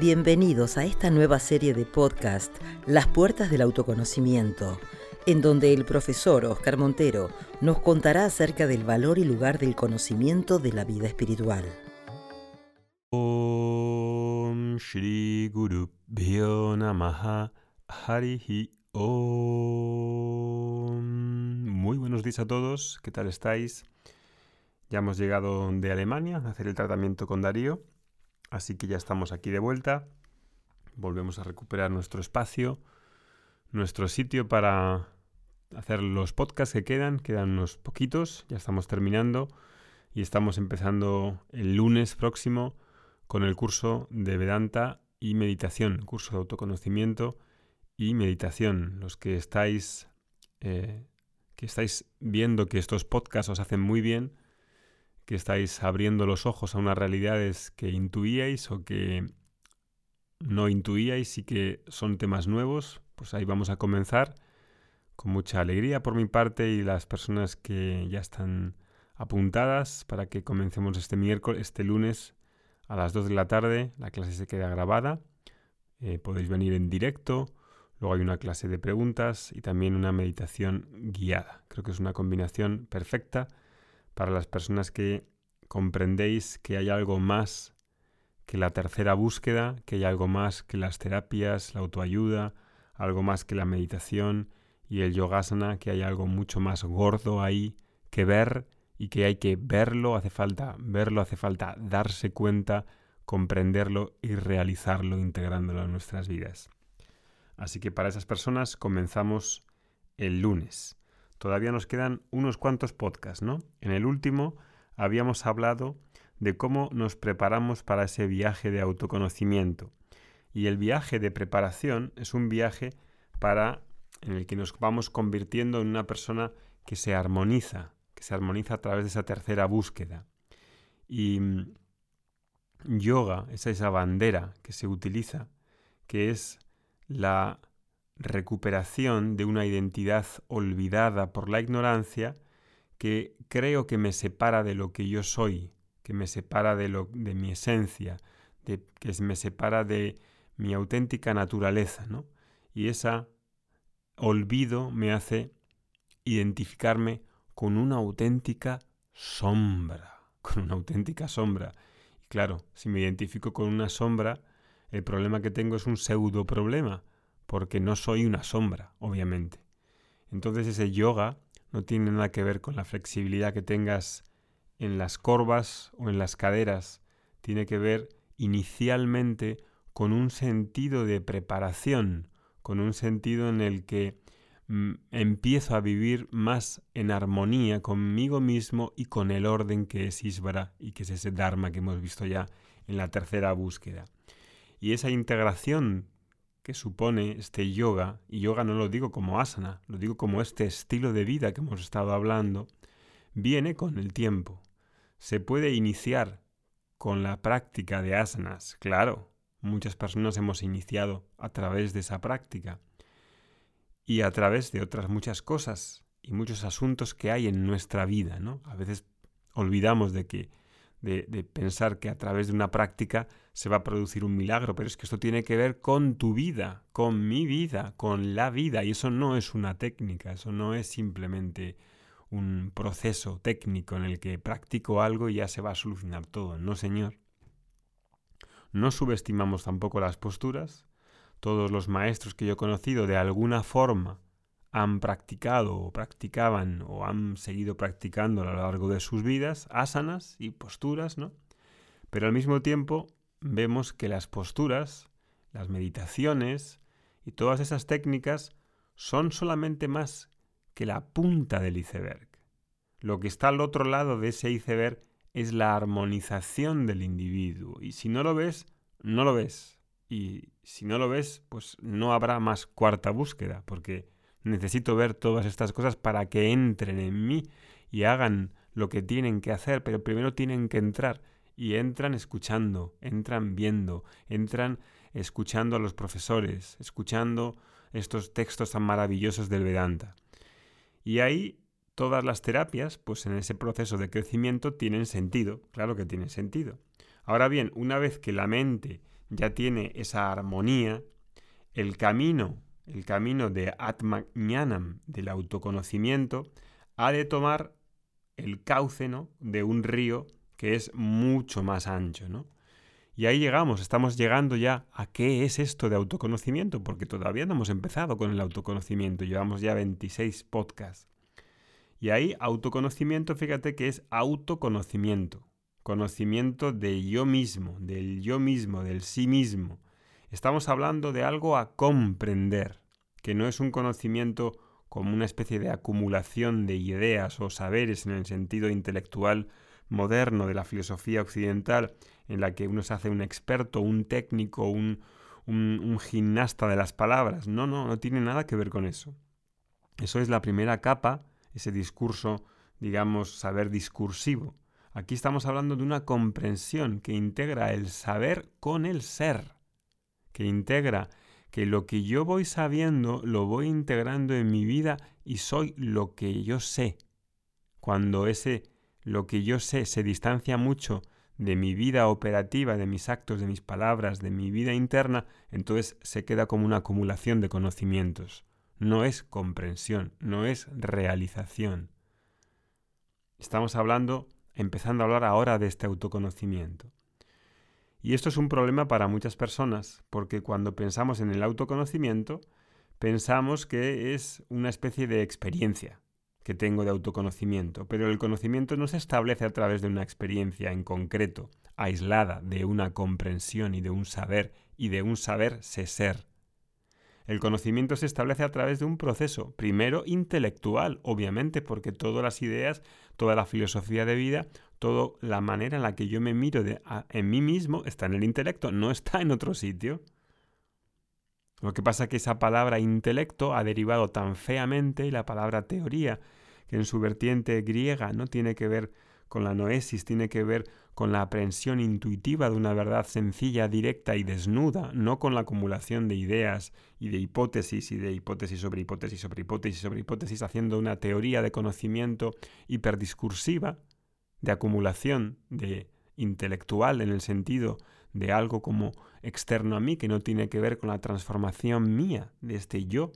Bienvenidos a esta nueva serie de podcast, Las Puertas del Autoconocimiento, en donde el profesor Oscar Montero nos contará acerca del valor y lugar del conocimiento de la vida espiritual. Om Shri Guru Namaha Harihi Om. Muy buenos días a todos, ¿qué tal estáis? Ya hemos llegado de Alemania a hacer el tratamiento con Darío, así que ya estamos aquí de vuelta. Volvemos a recuperar nuestro espacio, nuestro sitio para hacer los podcasts que quedan. Quedan unos poquitos, ya estamos terminando y estamos empezando el lunes próximo con el curso de Vedanta y meditación, curso de autoconocimiento y meditación. Los que estáis, eh, que estáis viendo que estos podcasts os hacen muy bien, que estáis abriendo los ojos a unas realidades que intuíais o que no intuíais y que son temas nuevos, pues ahí vamos a comenzar con mucha alegría por mi parte y las personas que ya están apuntadas para que comencemos este miércoles, este lunes a las 2 de la tarde. La clase se queda grabada. Eh, podéis venir en directo. Luego hay una clase de preguntas y también una meditación guiada. Creo que es una combinación perfecta para las personas que comprendéis que hay algo más que la tercera búsqueda, que hay algo más que las terapias, la autoayuda, algo más que la meditación y el yogasana, que hay algo mucho más gordo ahí que ver y que hay que verlo, hace falta verlo, hace falta darse cuenta, comprenderlo y realizarlo integrándolo en nuestras vidas. Así que para esas personas comenzamos el lunes. Todavía nos quedan unos cuantos podcasts, ¿no? En el último habíamos hablado de cómo nos preparamos para ese viaje de autoconocimiento. Y el viaje de preparación es un viaje para en el que nos vamos convirtiendo en una persona que se armoniza, que se armoniza a través de esa tercera búsqueda. Y mm, yoga es esa bandera que se utiliza, que es la recuperación de una identidad olvidada por la ignorancia que creo que me separa de lo que yo soy, que me separa de, lo, de mi esencia, de, que me separa de mi auténtica naturaleza, ¿no? Y ese olvido me hace identificarme con una auténtica sombra, con una auténtica sombra. Y claro, si me identifico con una sombra, el problema que tengo es un pseudo problema, porque no soy una sombra, obviamente. Entonces ese yoga no tiene nada que ver con la flexibilidad que tengas en las corvas o en las caderas, tiene que ver inicialmente con un sentido de preparación, con un sentido en el que mm, empiezo a vivir más en armonía conmigo mismo y con el orden que es Isvara y que es ese Dharma que hemos visto ya en la tercera búsqueda. Y esa integración que supone este yoga, y yoga no lo digo como asana, lo digo como este estilo de vida que hemos estado hablando, viene con el tiempo. Se puede iniciar con la práctica de asanas, claro, muchas personas hemos iniciado a través de esa práctica y a través de otras muchas cosas y muchos asuntos que hay en nuestra vida, ¿no? A veces olvidamos de que de, pensar que a través de una práctica se va a producir un milagro, pero es que esto tiene que ver con tu vida, con mi vida, con la vida, y eso no es una técnica, eso no es simplemente un proceso técnico en el que practico algo y ya se va a solucionar todo, no señor. No subestimamos tampoco las posturas, todos los maestros que yo he conocido de alguna forma han practicado o practicaban o han seguido practicando a lo largo de sus vidas asanas y posturas, ¿no? Pero al mismo tiempo vemos que las posturas, las meditaciones y todas esas técnicas son solamente más que la punta del iceberg. Lo que está al otro lado de ese iceberg es la armonización del individuo. Y si no lo ves, no lo ves. Y si no lo ves, pues no habrá más cuarta búsqueda, porque Necesito ver todas estas cosas para que entren en mí y hagan lo que tienen que hacer, pero primero tienen que entrar. Y entran escuchando, entran viendo, entran escuchando a los profesores, escuchando estos textos tan maravillosos del Vedanta. Y ahí todas las terapias, pues en ese proceso de crecimiento tienen sentido, claro que tienen sentido. Ahora bien, una vez que la mente ya tiene esa armonía, el camino, el camino de Atmañanam, del autoconocimiento, ha de tomar el cauce de un río que es mucho más ancho, ¿no? Y ahí llegamos, estamos llegando ya a qué es esto de autoconocimiento, porque todavía no hemos empezado con el autoconocimiento, llevamos ya 26 podcasts. Y ahí autoconocimiento, fíjate que es autoconocimiento, conocimiento de yo mismo, del yo mismo, del sí mismo. Estamos hablando de algo a comprender, que no es un conocimiento como una especie de acumulación de ideas o saberes en el sentido intelectual moderno de la filosofía occidental, en la que uno se hace un experto, un técnico, un, un, gimnasta de las palabras. No, no, no tiene nada que ver con eso. Eso es la primera capa, ese discurso, digamos, saber discursivo. Aquí estamos hablando de una comprensión que integra el saber con el ser, que integra que lo que yo voy sabiendo lo voy integrando en mi vida y soy lo que yo sé. Cuando ese lo que yo sé se distancia mucho de mi vida operativa, de mis actos, de mis palabras, de mi vida interna, entonces se queda como una acumulación de conocimientos. No es comprensión, no es realización. Estamos hablando, empezando a hablar ahora de este autoconocimiento. Y esto es un problema para muchas personas, porque cuando pensamos en el autoconocimiento, pensamos que es una especie de experiencia, que tengo de autoconocimiento, pero el conocimiento no se establece a través de una experiencia en concreto, aislada de una comprensión y de un saber, y de un saber se ser. El conocimiento se establece a través de un proceso, primero intelectual, obviamente, porque todas las ideas, toda la filosofía de vida, toda la manera en la que yo me miro en mí mismo está en el intelecto, no está en otro sitio. Lo que pasa es que esa palabra intelecto ha derivado tan feamente y la palabra teoría, que en su vertiente griega no tiene que ver con la noesis, tiene que ver con la aprehensión intuitiva de una verdad sencilla, directa y desnuda, no con la acumulación de ideas y de hipótesis y de hipótesis sobre hipótesis sobre hipótesis sobre hipótesis, haciendo una teoría de conocimiento hiperdiscursiva, de acumulación de intelectual en el sentido de algo como externo a mí que no tiene que ver con la transformación mía de este yo.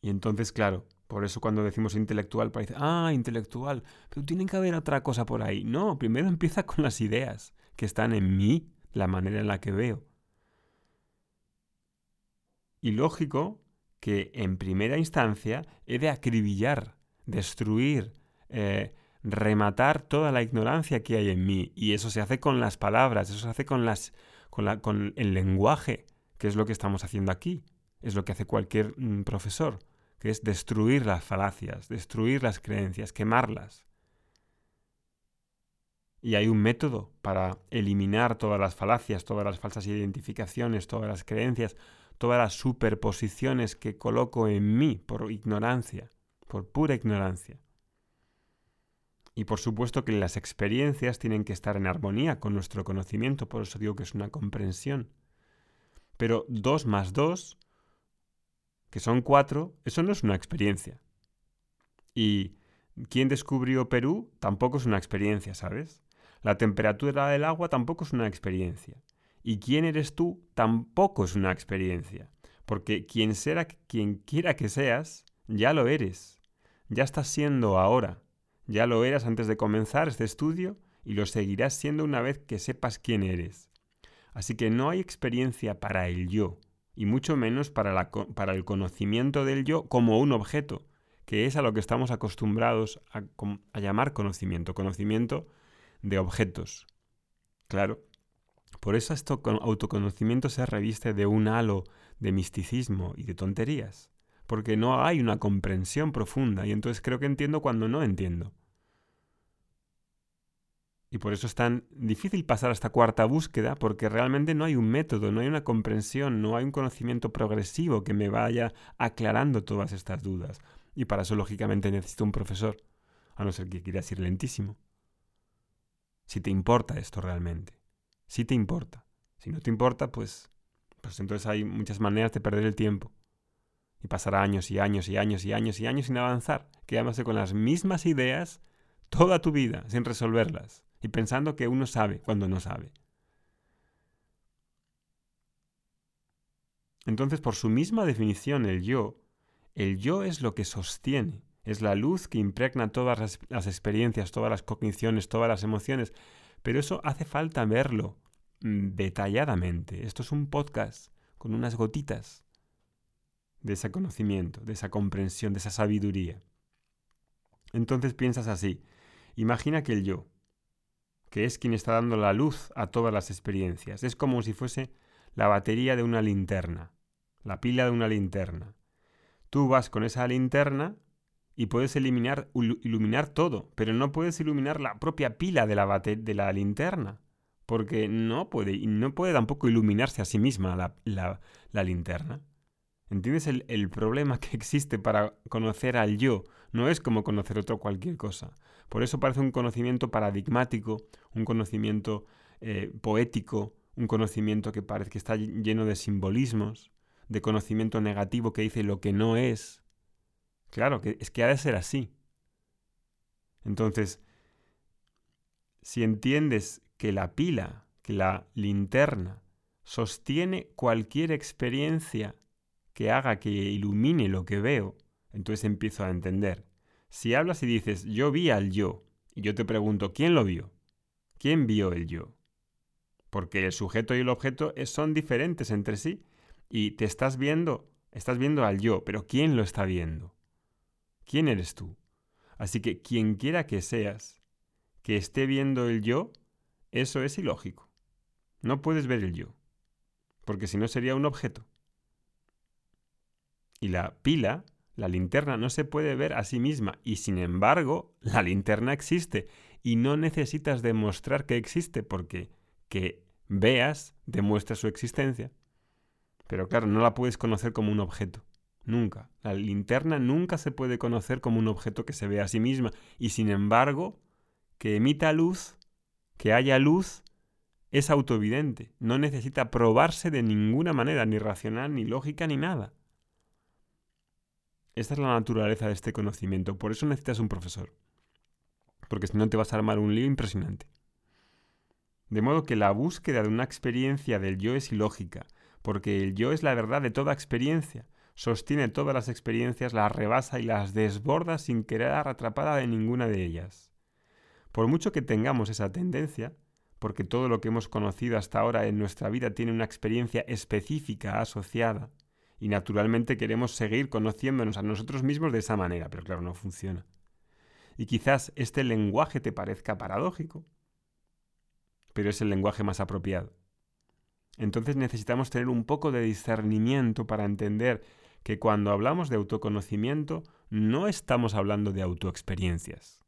Y entonces, claro, por eso cuando decimos intelectual parece, ah, intelectual, pero tiene que haber otra cosa por ahí. No, primero empieza con las ideas que están en mí, la manera en la que veo. Y lógico que en primera instancia he de acribillar, destruir, eh, rematar toda la ignorancia que hay en mí. Y eso se hace con las palabras, eso se hace con, las, con, el lenguaje, que es lo que estamos haciendo aquí. Es lo que hace cualquier mm, profesor, que es destruir las falacias, destruir las creencias, quemarlas. Y hay un método para eliminar todas las falacias, todas las falsas identificaciones, todas las creencias, todas las superposiciones que coloco en mí por ignorancia, por pura ignorancia. Y por supuesto que las experiencias tienen que estar en armonía con nuestro conocimiento, por eso digo que es una comprensión. Pero dos más dos, que son cuatro, eso no es una experiencia. Y quién descubrió Perú tampoco es una experiencia, ¿sabes? La temperatura del agua tampoco es una experiencia. Y quién eres tú tampoco es una experiencia. Porque quien, quien quiera que seas, ya lo eres. Ya estás siendo ahora. Ya lo eras antes de comenzar este estudio y lo seguirás siendo una vez que sepas quién eres. Así que no hay experiencia para el yo, y mucho menos para, el conocimiento del yo como un objeto, que es a lo que estamos acostumbrados a, a llamar conocimiento, conocimiento de objetos. Claro, por eso esto autoconocimiento se reviste de un halo de misticismo y de tonterías porque no hay una comprensión profunda y entonces creo que entiendo cuando no entiendo. Y por eso es tan difícil pasar a esta cuarta búsqueda, porque realmente no hay un método, no hay una comprensión, no hay un conocimiento progresivo que me vaya aclarando todas estas dudas. Y para eso, lógicamente, necesito un profesor, a no ser que quieras ir lentísimo. Si te importa esto realmente. Si te importa. Si no te importa, pues, pues entonces hay muchas maneras de perder el tiempo y pasará años y años y años y años y años sin avanzar, quedándose con las mismas ideas toda tu vida sin resolverlas y pensando que uno sabe cuando no sabe. Entonces, por su misma definición, el yo, el yo es lo que sostiene, es la luz que impregna todas las, las experiencias, todas las cogniciones, todas las emociones. Pero eso hace falta verlo mm, detalladamente. Esto es un podcast con unas gotitas de ese conocimiento, de esa comprensión, de esa sabiduría. Entonces piensas así, imagina que el yo, que es quien está dando la luz a todas las experiencias, es como si fuese la batería de una linterna, la pila de una linterna. Tú vas con esa linterna y puedes iluminar todo, pero no puedes iluminar la propia pila de la, de la linterna, porque no puede, no puede tampoco iluminarse a sí misma la, linterna. ¿Entiendes el, problema que existe para conocer al yo? No es como conocer otro cualquier cosa. Por eso parece un conocimiento paradigmático, un conocimiento eh, poético, un conocimiento que parece que está lleno de simbolismos, de conocimiento negativo que dice lo que no es. Claro, que es que ha de ser así. Entonces, si entiendes que la pila, que la linterna, sostiene cualquier experiencia que haga que ilumine lo que veo, entonces empiezo a entender. Si hablas y dices, yo vi al yo, y yo te pregunto, ¿quién lo vio? ¿Quién vio el yo? Porque el sujeto y el objeto son diferentes entre sí y te estás viendo, estás viendo al yo, pero ¿quién lo está viendo? ¿Quién eres tú? Así que quien quiera que seas, que esté viendo el yo, eso es ilógico. No puedes ver el yo, porque si no sería un objeto. Y la pila, la linterna, no se puede ver a sí misma, y sin embargo, la linterna existe, y no necesitas demostrar que existe, porque que veas demuestra su existencia. Pero claro, no la puedes conocer como un objeto. Nunca. La linterna nunca se puede conocer como un objeto que se ve a sí misma. Y sin embargo, que emita luz, que haya luz, es autoevidente. No necesita probarse de ninguna manera, ni racional, ni lógica, ni nada. Esta es la naturaleza de este conocimiento. Por eso necesitas un profesor. Porque si no te vas a armar un lío impresionante. De modo que la búsqueda de una experiencia del yo es ilógica, porque el yo es la verdad de toda experiencia, sostiene todas las experiencias, las rebasa y las desborda sin quedar atrapada de ninguna de ellas. Por mucho que tengamos esa tendencia, porque todo lo que hemos conocido hasta ahora en nuestra vida tiene una experiencia específica asociada, y naturalmente queremos seguir conociéndonos a nosotros mismos de esa manera, pero claro, no funciona. Y quizás este lenguaje te parezca paradójico, pero es el lenguaje más apropiado. Entonces necesitamos tener un poco de discernimiento para entender que cuando hablamos de autoconocimiento no estamos hablando de autoexperiencias.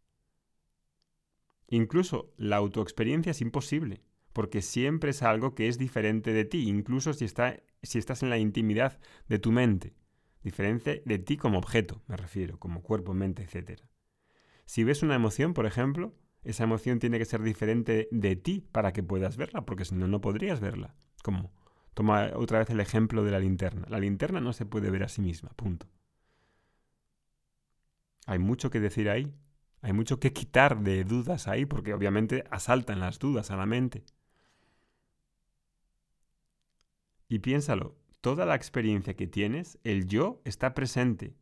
Incluso la autoexperiencia es imposible, porque siempre es algo que es diferente de ti, incluso si, si estás en la intimidad de tu mente. Diferente de ti como objeto, me refiero, como cuerpo, mente, etc. Si ves una emoción, por ejemplo, esa emoción tiene que ser diferente de ti para que puedas verla, porque si no, no podrías verla. Como toma otra vez el ejemplo de la linterna. La linterna no se puede ver a sí misma, punto. Hay mucho que decir ahí, hay mucho que quitar de dudas ahí, porque obviamente asaltan las dudas a la mente. Y piénsalo, toda la experiencia que tienes, el yo está presente.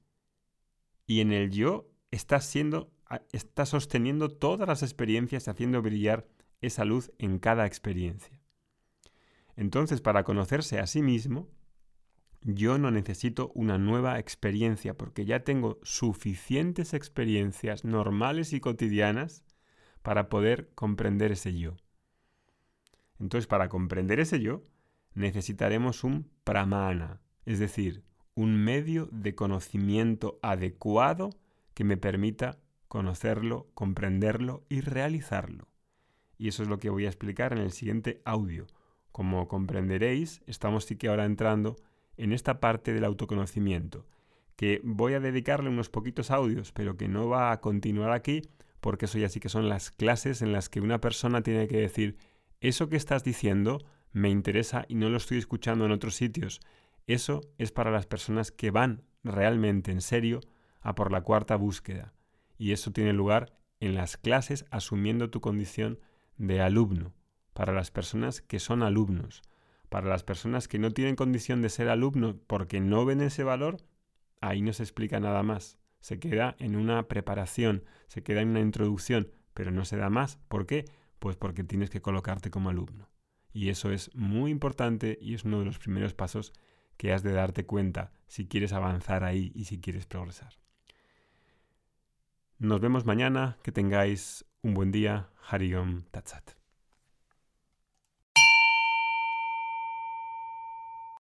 Y en el yo está siendo, está sosteniendo todas las experiencias, haciendo brillar esa luz en cada experiencia. Entonces, para conocerse a sí mismo, yo no necesito una nueva experiencia porque ya tengo suficientes experiencias normales y cotidianas para poder comprender ese yo. Entonces, para comprender ese yo, necesitaremos un pramana, es decir, un medio de conocimiento adecuado que me permita conocerlo, comprenderlo y realizarlo. Y eso es lo que voy a explicar en el siguiente audio. Como comprenderéis, estamos sí que ahora entrando en esta parte del autoconocimiento, que voy a dedicarle unos poquitos audios, pero que no va a continuar aquí, porque eso ya sí que son las clases en las que una persona tiene que decir, eso que estás diciendo me interesa y no lo estoy escuchando en otros sitios. Eso es para las personas que van realmente en serio a por la cuarta búsqueda. Y eso tiene lugar en las clases asumiendo tu condición de alumno para las personas que son alumnos. Para las personas que no tienen condición de ser alumnos porque no ven ese valor, ahí no se explica nada más. Se queda en una preparación, se queda en una introducción, pero no se da más. ¿Por qué? Pues porque tienes que colocarte como alumno. Y eso es muy importante y es uno de los primeros pasos que has de darte cuenta si quieres avanzar ahí y si quieres progresar. Nos vemos mañana, que tengáis un buen día. Harigam Tatsat.